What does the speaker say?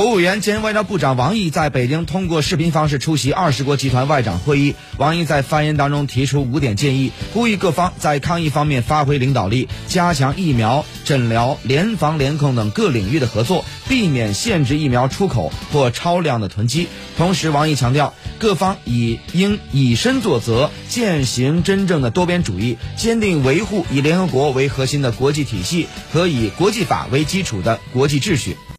国务员兼外交部长王毅在北京通过视频方式出席二十国集团外长会议。王毅在发言当中提出五点建议，呼吁各方在抗疫方面发挥领导力，加强疫苗、诊疗、联防联控等各领域的合作，避免限制疫苗出口或超量的囤积。同时，王毅强调，各方以应以身作则，践行真正的多边主义，坚定维护以联合国为核心的国际体系和以国际法为基础的国际秩序。